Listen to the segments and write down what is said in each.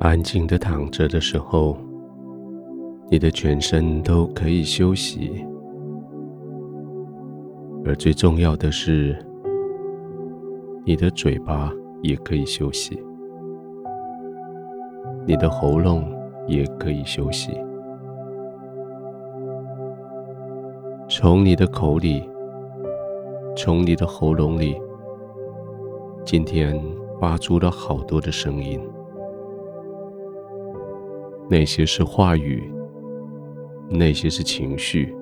安静的躺着的时候，你的全身都可以休息，而最重要的是，你的嘴巴也可以休息，你的喉咙也可以休息。从你的口里，从你的喉咙里，今天发出了好多的声音。那些是话语，那些是情绪，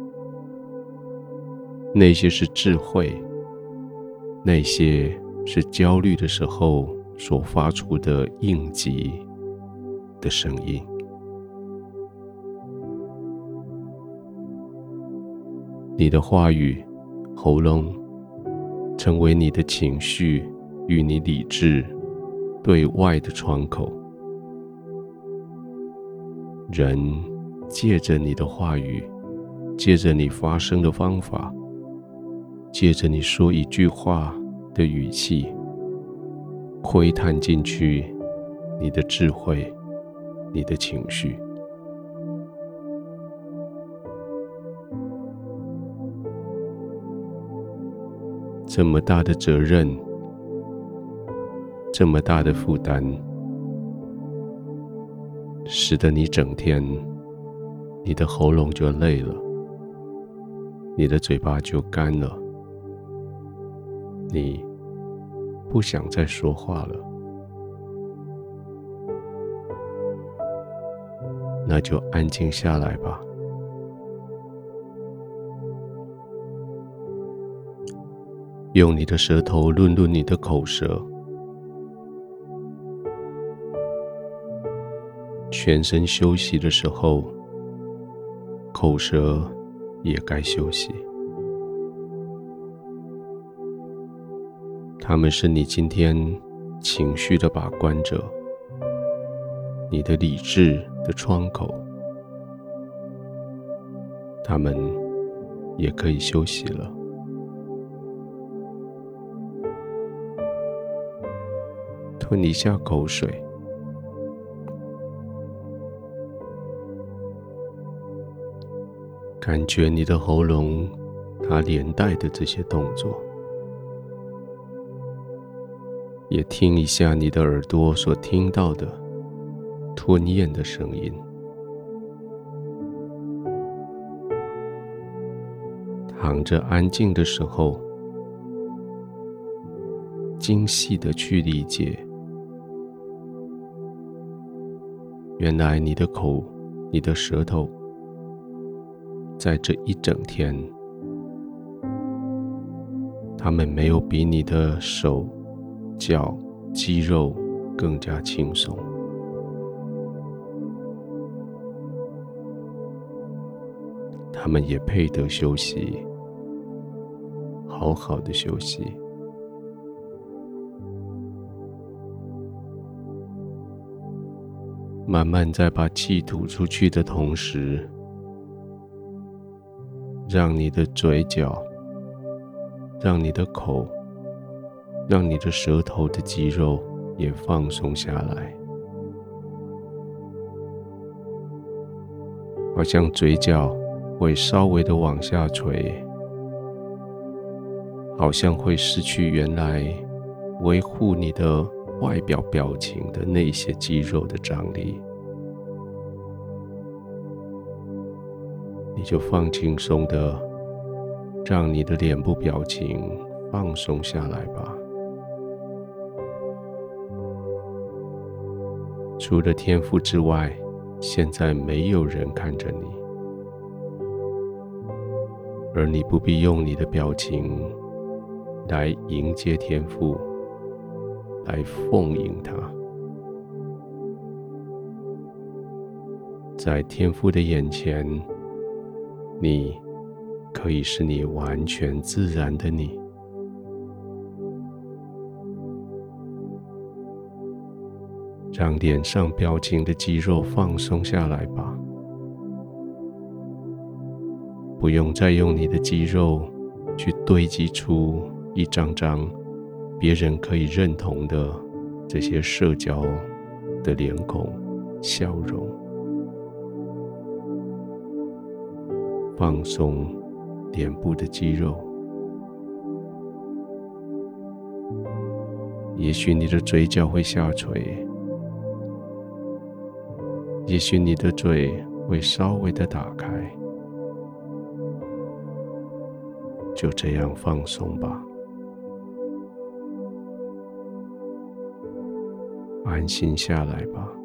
那些是智慧，那些是焦虑的时候所发出的应急的声音。你的话语，喉咙，成为你的情绪与你理智对外的窗口。人借着你的话语，借着你发声的方法，借着你说一句话的语气，窥探进去你的智慧，你的情绪。这么大的责任，这么大的负担。使得你整天，你的喉咙就累了，你的嘴巴就干了，你不想再说话了，那就安静下来吧，用你的舌头润润你的口舌。全身休息的时候，口舌也该休息。他们是你今天情绪的把关者，你的理智的窗口。他们也可以休息了。吞一下口水。感觉你的喉咙，它连带的这些动作，也听一下你的耳朵所听到的吞咽的声音。躺着安静的时候，精细的去理解，原来你的口，你的舌头。在这一整天，他们没有比你的手、脚、肌肉更加轻松。他们也配得休息，好好的休息。慢慢在把气吐出去的同时。让你的嘴角，让你的口，让你的舌头的肌肉也放松下来，好像嘴角会稍微的往下垂，好像会失去原来维护你的外表表情的那些肌肉的张力。你就放轻松的，让你的脸部表情放松下来吧。除了天父之外，现在没有人看着你，而你不必用你的表情来迎接天父，来奉迎他。在天父的眼前。你可以是你完全自然的你，让脸上表情的肌肉放松下来吧，不用再用你的肌肉去堆积出一张张别人可以认同的这些社交的脸孔笑容，放松脸部的肌肉。也许你的嘴角会下垂，也许你的嘴会稍微的打开，就这样放松吧。安心下来吧。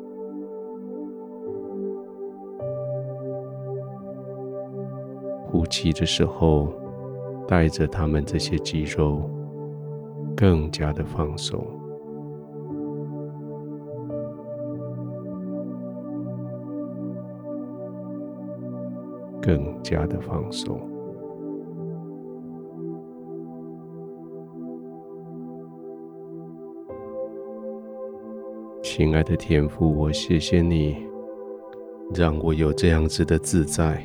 呼气的时候，带着他们这些肌肉更加的放松，更加的放松。亲爱的天父，我谢谢你，让我有这样子的自在，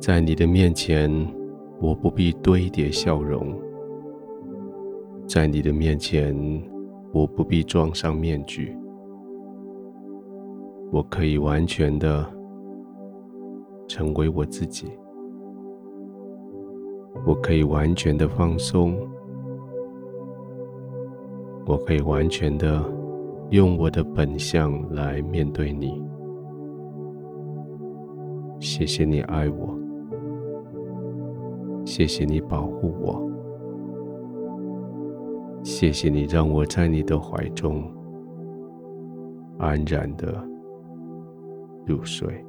在你的面前，我不必堆叠笑容；在你的面前，我不必装上面具，我可以完全的成为我自己，我可以完全的放松，我可以完全的。用我的本相来面对你，谢谢你爱我，谢谢你保护我，谢谢你让我在你的怀中安然的入睡。